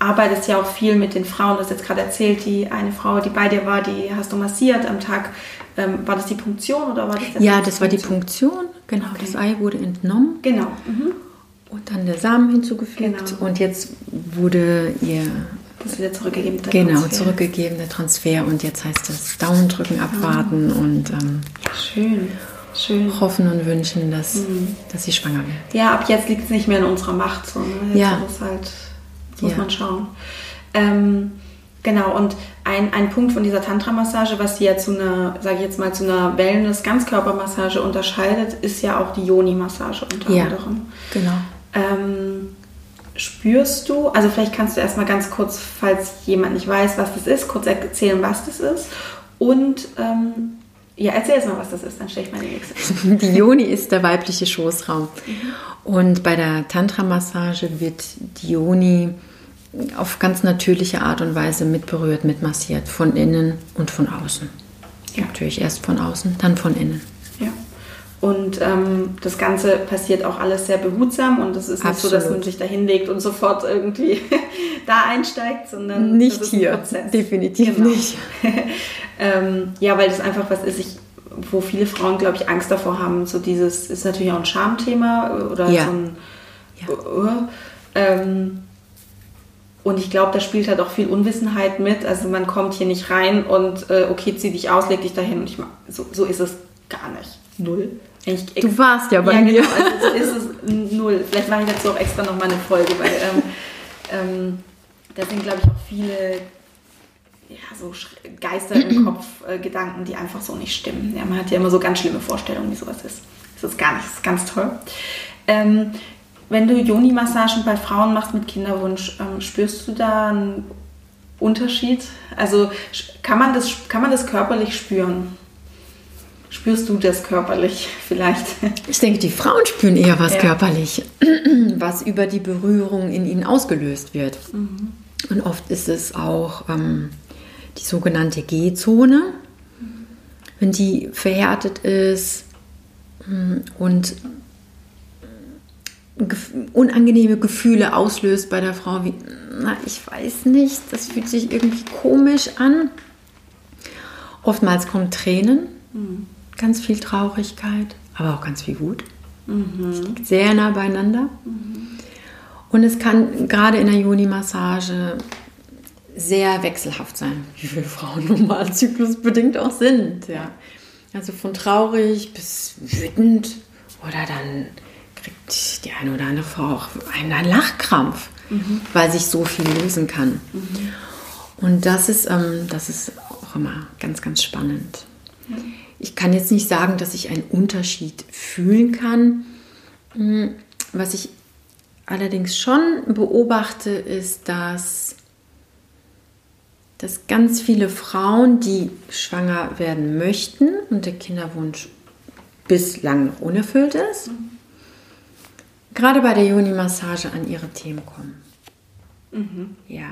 arbeitest ja auch viel mit den Frauen. Du hast jetzt gerade erzählt, die eine Frau, die bei dir war, die hast du massiert am Tag. Ähm, war das die Punktion oder war das der Ja, das war die Punktion. Genau, okay. das Ei wurde entnommen. Genau. Mhm. Und dann der Samen hinzugefügt. Genau. Und jetzt wurde ihr das wieder zurückgegeben. Der genau, Transfer. zurückgegeben, der Transfer. Und jetzt heißt es Daumen drücken, abwarten ah. und ähm, schön. Schön. hoffen und wünschen, dass, mhm. dass sie schwanger wird. Ja, ab jetzt liegt es nicht mehr in unserer Macht. So, ne? Jetzt ja. ist halt muss ja. man schauen. Ähm, genau, und ein, ein Punkt von dieser Tantra-Massage, was sie ja zu einer, sage ich jetzt mal, zu einer Wellness-Ganzkörpermassage unterscheidet, ist ja auch die Yoni-Massage unter ja, anderem. Genau. Ähm, spürst du, also vielleicht kannst du erstmal ganz kurz, falls jemand nicht weiß, was das ist, kurz erzählen, was das ist. Und ähm, ja, erzähl jetzt mal, was das ist, dann stelle ich meine nächste. Die Yoni ist der weibliche Schoßraum. Mhm. Und bei der Tantra-Massage wird die Yoni auf ganz natürliche Art und Weise mitberührt, mitmassiert, von innen und von außen. Ja. Natürlich erst von außen, dann von innen. Ja. Und ähm, das Ganze passiert auch alles sehr behutsam und es ist nicht Absolut. so, dass man sich da hinlegt und sofort irgendwie da einsteigt, sondern nicht hier. Prozess. Definitiv genau. nicht. ähm, ja, weil das einfach was ist, ich, wo viele Frauen, glaube ich, Angst davor haben. So dieses ist natürlich auch ein Schamthema oder ja. so ein. Ja. Uh, ähm, und ich glaube, da spielt halt auch viel Unwissenheit mit. Also man kommt hier nicht rein und äh, okay, zieh dich aus, leg dich dahin. Und ich so, so ist es gar nicht. Null. Ich, du warst ja bei ja, mir. Genau, also so ist es null. Vielleicht mache ich dazu auch extra nochmal eine Folge, weil ähm, ähm, da sind, glaube ich, auch viele ja, so Geister im Kopf, äh, Gedanken, die einfach so nicht stimmen. Ja, man hat ja immer so ganz schlimme Vorstellungen, wie sowas ist. Das ist gar nicht, das ist ganz toll. Ähm, wenn du Joni-Massagen bei Frauen machst mit Kinderwunsch, ähm, spürst du da einen Unterschied? Also kann man das, kann man das körperlich spüren? Spürst du das körperlich vielleicht? Ich denke, die Frauen spüren eher was ja. körperlich, was über die Berührung in ihnen ausgelöst wird. Mhm. Und oft ist es auch ähm, die sogenannte G-Zone, wenn die verhärtet ist mm, und unangenehme Gefühle auslöst bei der Frau, wie, na, ich weiß nicht, das fühlt sich irgendwie komisch an. Oftmals kommen Tränen, mhm. ganz viel Traurigkeit, aber auch ganz viel Wut. Mhm. Es liegt sehr nah beieinander. Mhm. Und es kann gerade in der Juni-Massage sehr wechselhaft sein, wie viele Frauen normal zyklusbedingt auch sind. Ja. Also von traurig bis wütend oder dann kriegt die eine oder andere Frau auch einen Lachkrampf, mhm. weil sich so viel lösen kann. Mhm. Und das ist, ähm, das ist auch immer ganz, ganz spannend. Mhm. Ich kann jetzt nicht sagen, dass ich einen Unterschied fühlen kann. Hm, was ich allerdings schon beobachte, ist, dass, dass ganz viele Frauen, die schwanger werden möchten und der Kinderwunsch bislang noch unerfüllt ist, mhm gerade bei der Juni-Massage an ihre Themen kommen. Mhm. Ja.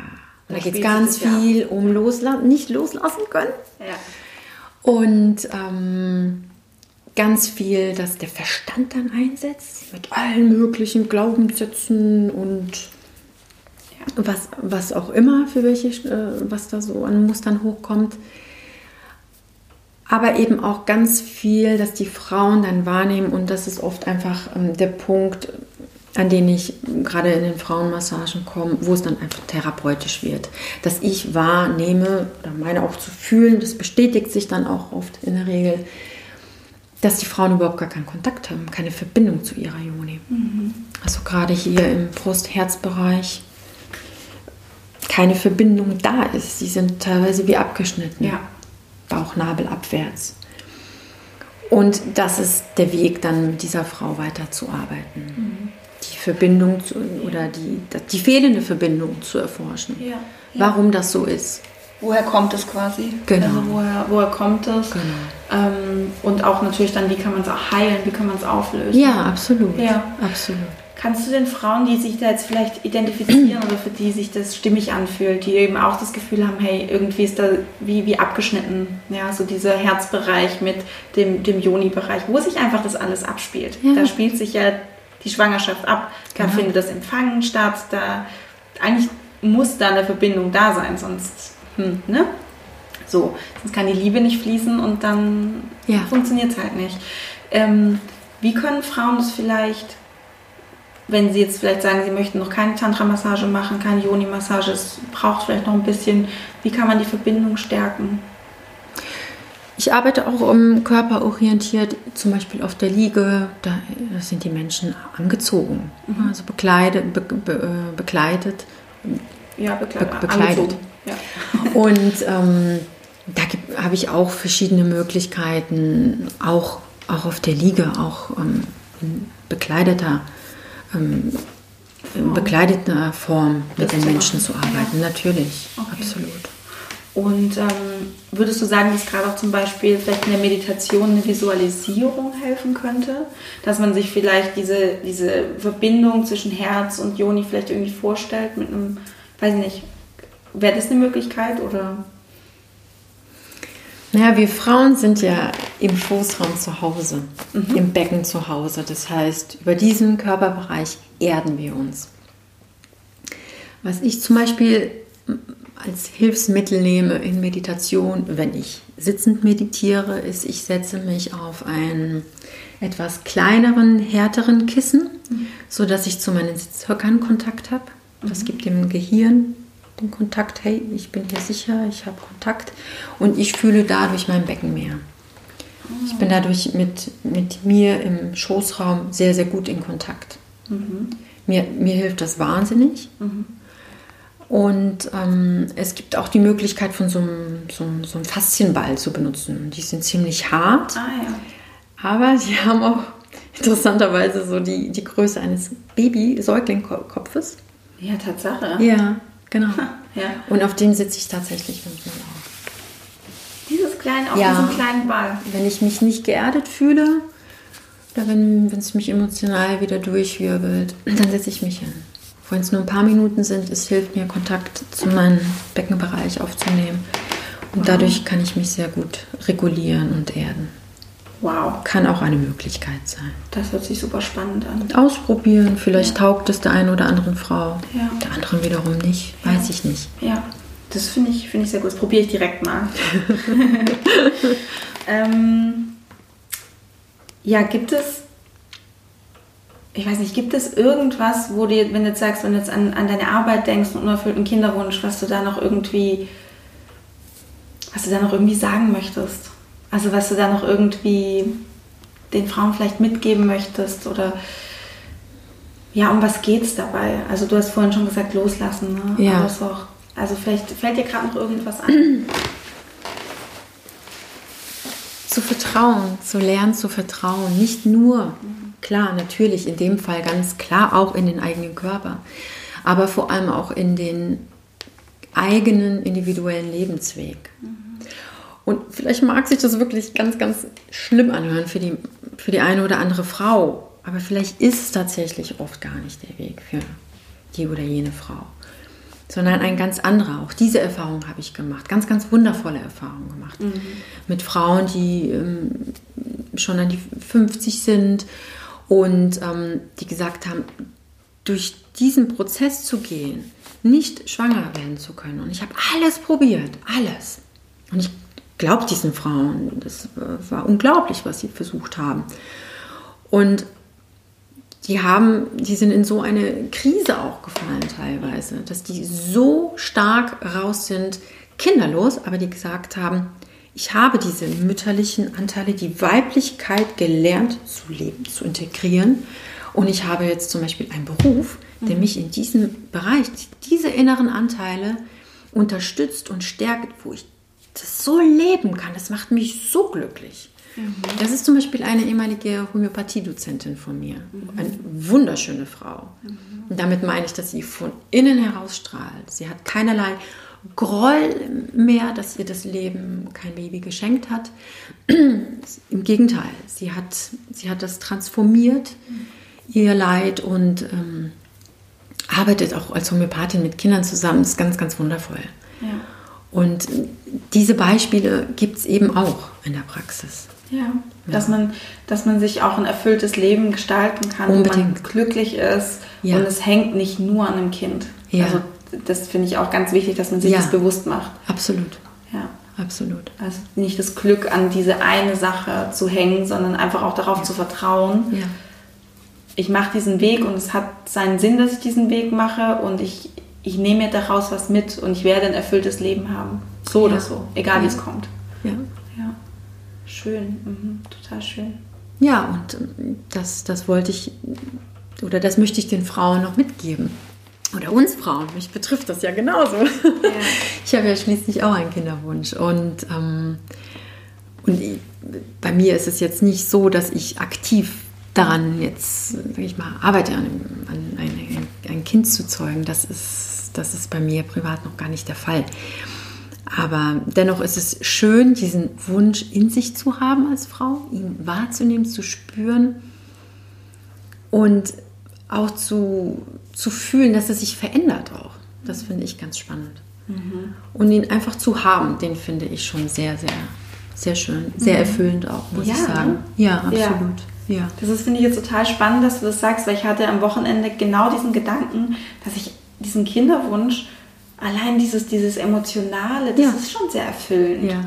Und da geht es ganz viel um loslassen, nicht loslassen können. Ja. Und ähm, ganz viel, dass der Verstand dann einsetzt mit allen möglichen Glaubenssätzen und ja. was, was auch immer, für welche, äh, was da so an Mustern hochkommt aber eben auch ganz viel, dass die Frauen dann wahrnehmen und das ist oft einfach ähm, der Punkt, an den ich gerade in den Frauenmassagen komme, wo es dann einfach therapeutisch wird. Dass ich wahrnehme oder meine auch zu fühlen, das bestätigt sich dann auch oft in der Regel, dass die Frauen überhaupt gar keinen Kontakt haben, keine Verbindung zu ihrer Juni. Mhm. Also gerade hier im Brust-Herz-Bereich keine Verbindung da ist. Sie sind teilweise wie abgeschnitten. Ja. Bauchnabel abwärts. Und das ist der Weg, dann mit dieser Frau weiterzuarbeiten. Mhm. Verbindung zu, oder die, die fehlende Verbindung zu erforschen. Ja, ja. Warum das so ist. Woher kommt es quasi? Genau. Also woher, woher kommt es? Genau. Ähm, und auch natürlich dann, wie kann man es auch heilen, wie kann man es auflösen? Ja, absolut. Ja, absolut. Kannst du den Frauen, die sich da jetzt vielleicht identifizieren oder für die sich das stimmig anfühlt, die eben auch das Gefühl haben, hey, irgendwie ist da wie, wie abgeschnitten, ja, so dieser Herzbereich mit dem, dem Joni-Bereich, wo sich einfach das alles abspielt. Ja. Da spielt sich ja die Schwangerschaft ab, da genau. findet das Empfangen statt, da eigentlich muss da eine Verbindung da sein, sonst, hm, ne? So, sonst kann die Liebe nicht fließen und dann ja. funktioniert es halt nicht. Ähm, wie können Frauen das vielleicht wenn Sie jetzt vielleicht sagen, Sie möchten noch keine Tantra-Massage machen, keine Yoni-Massage, es braucht vielleicht noch ein bisschen, wie kann man die Verbindung stärken? Ich arbeite auch um körperorientiert, zum Beispiel auf der Liege, da sind die Menschen angezogen, mhm. also bekleidet, be, be, äh, bekleidet. Ja, bekleidet. Be, bekleidet. Ja. Und ähm, da habe ich auch verschiedene Möglichkeiten, auch, auch auf der Liege, auch ähm, bekleideter ähm, in bekleideter Form mit den Menschen zu arbeiten. Ja. Natürlich, okay. absolut. Und ähm, würdest du sagen, dass gerade auch zum Beispiel vielleicht in der Meditation eine Visualisierung helfen könnte? Dass man sich vielleicht diese, diese Verbindung zwischen Herz und Joni vielleicht irgendwie vorstellt mit einem, weiß nicht, wäre das eine Möglichkeit oder? Naja, wir Frauen sind ja im Schoßraum zu Hause, mhm. im Becken zu Hause. Das heißt, über diesen Körperbereich erden wir uns. Was ich zum Beispiel als Hilfsmittel nehme in Meditation, wenn ich sitzend meditiere, ist, ich setze mich auf einen etwas kleineren, härteren Kissen, mhm. sodass ich zu meinen Sitzhöckern Kontakt habe. Das mhm. gibt dem Gehirn den Kontakt, hey, ich bin hier sicher, ich habe Kontakt und ich fühle dadurch mein Becken mehr. Ich bin dadurch mit, mit mir im Schoßraum sehr, sehr gut in Kontakt. Mhm. Mir, mir hilft das wahnsinnig. Mhm. Und ähm, es gibt auch die Möglichkeit von so einem, so, einem, so einem Faszienball zu benutzen. Die sind ziemlich hart, Ah ja. aber sie haben auch interessanterweise so die, die Größe eines Baby-Säuglingkopfes. Ja, Tatsache. Ja, genau. Ja. Und auf dem sitze ich tatsächlich manchmal auch. Dieses kleine, auf Ja. diesem kleinen Ball. Wenn ich mich nicht geerdet fühle oder wenn wenn es mich emotional wieder durchwirbelt, dann setze ich mich hin. Wenn es nur ein paar Minuten sind, es hilft mir, Kontakt zu meinem Beckenbereich aufzunehmen. Und dadurch kann ich mich sehr gut regulieren und erden. Wow, Kann auch eine Möglichkeit sein. das hört sich super spannend an. Ausprobieren, vielleicht taugt es der einen oder anderen Frau, Ja. der anderen wiederum nicht, weiß ich nicht. Ja, das finde ich, finde ich sehr gut. Das probiere ich direkt mal. ähm, ja, gibt es, ich weiß nicht, gibt es irgendwas, wo dir, wenn du jetzt sagst, wenn du jetzt an, an deine Arbeit denkst und unerfüllten Kinderwunsch, was du da noch irgendwie, was du da noch irgendwie sagen möchtest? Also was du da noch irgendwie den Frauen vielleicht mitgeben möchtest oder ja, um was geht es dabei? Also du hast vorhin schon gesagt, loslassen, ne? Ja. Auch, also vielleicht fällt dir gerade noch irgendwas an. Zu vertrauen, zu lernen zu vertrauen. Nicht nur, klar, natürlich, in dem Fall ganz klar auch in den eigenen Körper, aber vor allem auch in den eigenen individuellen Lebensweg. Und vielleicht mag sich das wirklich ganz, ganz schlimm anhören für die, für die eine oder andere Frau, aber vielleicht ist es tatsächlich oft gar nicht der Weg für die oder jene Frau sondern ein ganz anderer. Auch diese Erfahrung habe ich gemacht. Ganz, ganz wundervolle Erfahrungen gemacht. Mit Frauen, die ähm, schon an die 50 sind und ähm, die gesagt haben, durch diesen Prozess zu gehen, nicht schwanger werden zu können. Und ich habe alles probiert, alles. Und ich glaube diesen Frauen, das war unglaublich, was sie versucht haben. Und die haben, die sind in so eine Krise auch gefallen teilweise, dass die so stark raus sind, kinderlos, aber die gesagt haben, ich habe diese mütterlichen Anteile, die Weiblichkeit gelernt zu leben, zu integrieren. Und ich habe jetzt zum Beispiel einen Beruf, der mich in diesem Bereich, diese inneren Anteile unterstützt und stärkt, wo ich das so leben kann. Das macht mich so glücklich. Das ist zum Beispiel eine ehemalige Homöopathie-Dozentin von mir. Eine wunderschöne Frau. Und damit meine ich, dass sie von innen heraus strahlt. Sie hat keinerlei Groll mehr, dass ihr das Leben kein Baby geschenkt hat. Im Gegenteil, sie hat, sie hat das transformiert, ihr Leid und ähm, arbeitet auch als Homöopathin mit Kindern zusammen. Das ist ganz, ganz wundervoll. Ja. Und diese Beispiele gibt es eben auch in der Praxis. Ja, dass man, dass man sich auch ein erfülltes Leben gestalten kann, wo man Unbedingt. glücklich ist Ja. und es hängt nicht nur an einem Kind. Ja. Also das finde ich auch ganz wichtig, dass man sich Ja. das bewusst macht. Absolut, Ja. absolut. Also nicht das Glück an diese eine Sache zu hängen, sondern einfach auch darauf zu vertrauen. Ja, Ich mache diesen Weg und es hat seinen Sinn, dass ich diesen Weg mache und ich, ich nehme mir daraus was mit und ich werde ein erfülltes Leben haben. So oder Ja. so, egal wie Ja. es kommt. ja. Ja. Schön, mhm. total schön. Ja, und ähm, das, das wollte ich, oder das möchte ich den Frauen noch mitgeben. Oder uns Frauen, mich betrifft das ja genauso. Ich habe ja schließlich auch einen Kinderwunsch. Und, ähm, und ich, bei mir ist es jetzt nicht so, dass ich aktiv daran jetzt, sag ich mal, arbeite, an, an ein, ein Kind zu zeugen. Das ist, das ist bei mir privat noch gar nicht der Fall. Aber dennoch ist es schön, diesen Wunsch in sich zu haben als Frau, ihn wahrzunehmen, zu spüren und auch zu, zu fühlen, dass er sich verändert auch. Das finde ich ganz spannend. Und ihn einfach zu haben, den finde ich schon sehr, sehr, sehr schön, sehr erfüllend auch, muss Ja, ich sagen. ne? Ja, Ja. absolut. Ja. Das ist, finde ich, jetzt total spannend, dass du das sagst, weil ich hatte am Wochenende genau diesen Gedanken, dass ich diesen Kinderwunsch, allein dieses, dieses Emotionale, das Ja. ist schon sehr erfüllend. Ja.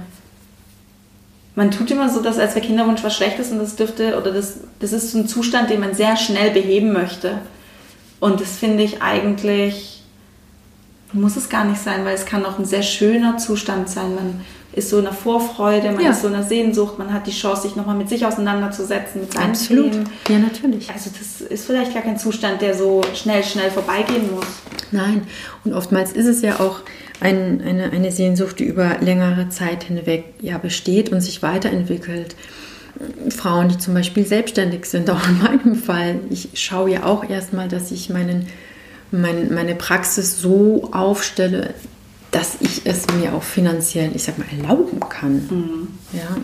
Man tut immer so, dass als der Kinderwunsch was Schlechtes und das dürfte, oder das, das ist so ein Zustand, den man sehr schnell beheben möchte. Und das finde ich eigentlich, muss es gar nicht sein, weil es kann auch ein sehr schöner Zustand sein. Man ist so eine Vorfreude, man Ja. ist so eine Sehnsucht, man hat die Chance, sich nochmal mit sich auseinanderzusetzen, mit seinen Absolut. Themen. Ja, natürlich. Also das ist vielleicht gar kein Zustand, der so schnell, schnell vorbeigehen muss. Nein, und oftmals ist es ja auch ein, eine, eine Sehnsucht, die über längere Zeit hinweg ja besteht und sich weiterentwickelt. Frauen, die zum Beispiel selbstständig sind, auch in meinem Fall. Ich schaue ja auch erstmal, dass ich meinen, mein, meine Praxis so aufstelle, dass ich es mir auch finanziell, ich sag mal, erlauben kann. Ja,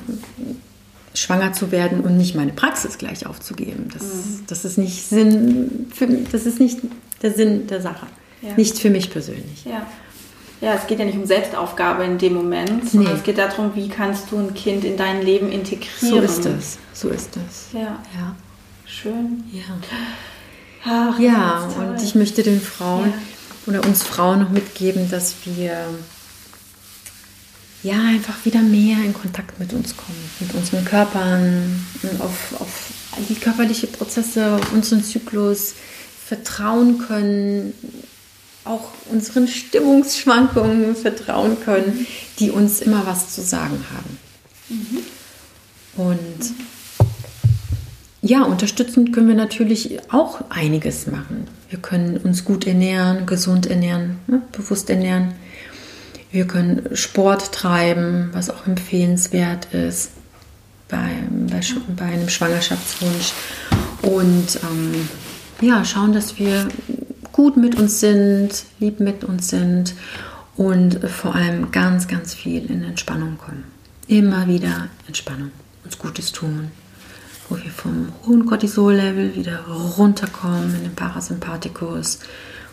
schwanger zu werden und nicht meine Praxis gleich aufzugeben. Das, das ist nicht Sinn, für, das ist nicht der Sinn der Sache. Ja. Nicht für mich persönlich. Ja. Ja, es geht ja nicht um Selbstaufgabe in dem Moment, sondern Nee. es geht darum, wie kannst du ein Kind in dein Leben So integrieren. ist es. So ist es. Ja, Ja. schön. Ja. Ach, Ja, und ich möchte den Frauen Ja. oder uns Frauen noch mitgeben, dass wir ja einfach wieder mehr in Kontakt mit uns kommen, mit unseren Körpern, und auf, auf die körperliche Prozesse, auf unseren Zyklus vertrauen können, auch unseren Stimmungsschwankungen vertrauen können, die uns immer was zu sagen haben. Und ja, unterstützend können wir natürlich auch einiges machen. Wir können uns gut ernähren, gesund ernähren, ne, bewusst ernähren. Wir können Sport treiben, was auch empfehlenswert ist bei, bei, bei einem Schwangerschaftswunsch. Und ähm, ja, schauen, dass wir gut mit uns sind, lieb mit uns sind und vor allem ganz, ganz viel in Entspannung kommen. Immer wieder Entspannung, uns Gutes tun, wo wir vom hohen Cortisol-Level wieder runterkommen in den Parasympathikus,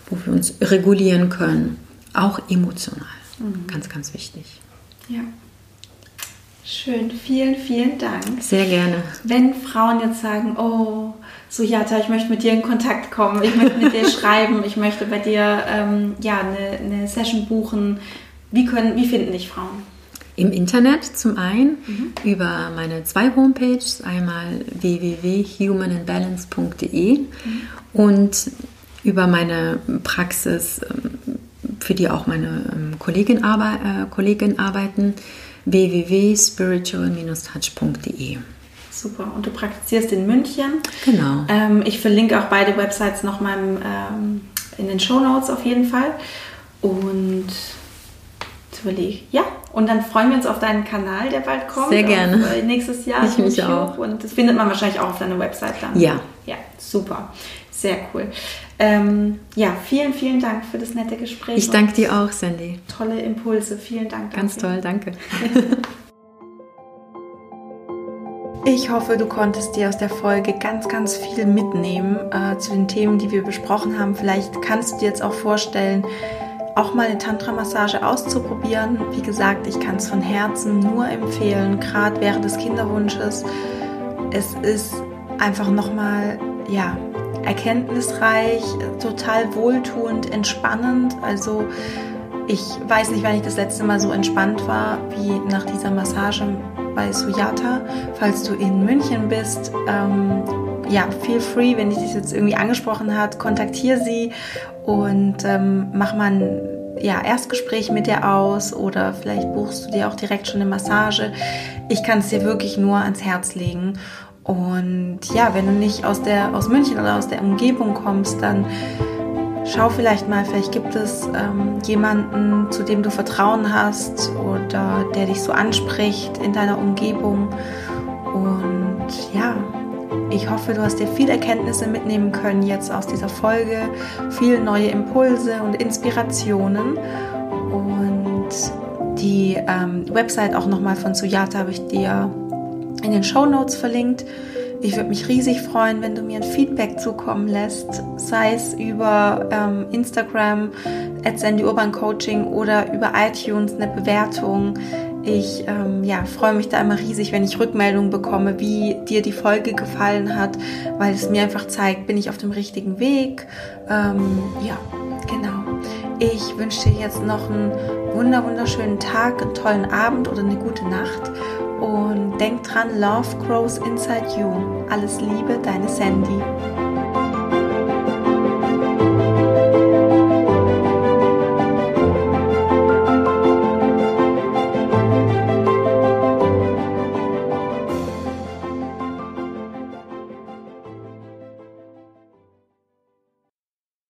wo wir uns regulieren können, auch emotional. Ganz, ganz wichtig. Ja. Schön, vielen, vielen Dank. Sehr gerne. Wenn Frauen jetzt sagen, oh, Sujata, ich möchte mit dir in Kontakt kommen, ich möchte mit dir schreiben, ich möchte bei dir ähm, ja, eine, eine Session buchen, wie, können, wie finden dich Frauen? Im Internet zum einen über meine zwei Homepages, einmal www.humanandbalance.de und über meine Praxis, ähm, für die auch meine ähm, Kollegin, äh, Kollegin arbeiten, www.spiritual-touch.de. Super. Und du praktizierst in München. Genau. Ähm, ich verlinke auch beide Websites nochmal ähm, in den Show Notes auf jeden Fall. Und jetzt überlege ich, ja, und dann freuen wir uns auf deinen Kanal, der bald kommt. Sehr gerne. Auf, äh, nächstes Jahr. Ich mich auch. Und das findet man wahrscheinlich auch auf deiner Website dann. Ja. Ja, super. Sehr cool. Ähm, ja, vielen, vielen Dank für das nette Gespräch. Ich danke dir auch, Sandy. Tolle Impulse. Vielen Dank. Ganz dafür. toll, danke. Ich hoffe, du konntest dir aus der Folge ganz, ganz viel mitnehmen äh, zu den Themen, die wir besprochen haben. Vielleicht kannst du dir jetzt auch vorstellen, auch mal eine Tantra-Massage auszuprobieren. Wie gesagt, ich kann es von Herzen nur empfehlen, gerade während des Kinderwunsches. Es ist einfach nochmal, ja, erkenntnisreich, total wohltuend, entspannend. Also ich weiß nicht, wann ich das letzte Mal so entspannt war wie nach dieser Massage bei Sujata. Falls du in München bist, ähm, ja, feel free, wenn dich das jetzt irgendwie angesprochen hat, kontaktiere sie und ähm, mach mal ein ja, Erstgespräch mit dir aus oder vielleicht buchst du dir auch direkt schon eine Massage. Ich kann es dir wirklich nur ans Herz legen. Und ja, wenn du nicht aus, der, aus München oder aus der Umgebung kommst, dann schau vielleicht mal, vielleicht gibt es ähm, jemanden, zu dem du Vertrauen hast oder der dich so anspricht in deiner Umgebung. Und ja, ich hoffe, du hast dir viele Erkenntnisse mitnehmen können jetzt aus dieser Folge, viele neue Impulse und Inspirationen. Und die ähm, Website auch nochmal von Sujata habe ich dir in den Show Notes verlinkt. Ich würde mich riesig freuen, wenn du mir ein Feedback zukommen lässt, sei es über ähm, Instagram, Coaching oder über iTunes eine Bewertung. Ich ähm, ja, freue mich da immer riesig, wenn ich Rückmeldungen bekomme, wie dir die Folge gefallen hat, weil es mir einfach zeigt, bin ich auf dem richtigen Weg. Ähm, ja, genau. Ich wünsche dir jetzt noch einen wunder wunderschönen Tag, einen tollen Abend oder eine gute Nacht. Und denk dran, Love grows inside you. Alles Liebe, deine Sandy.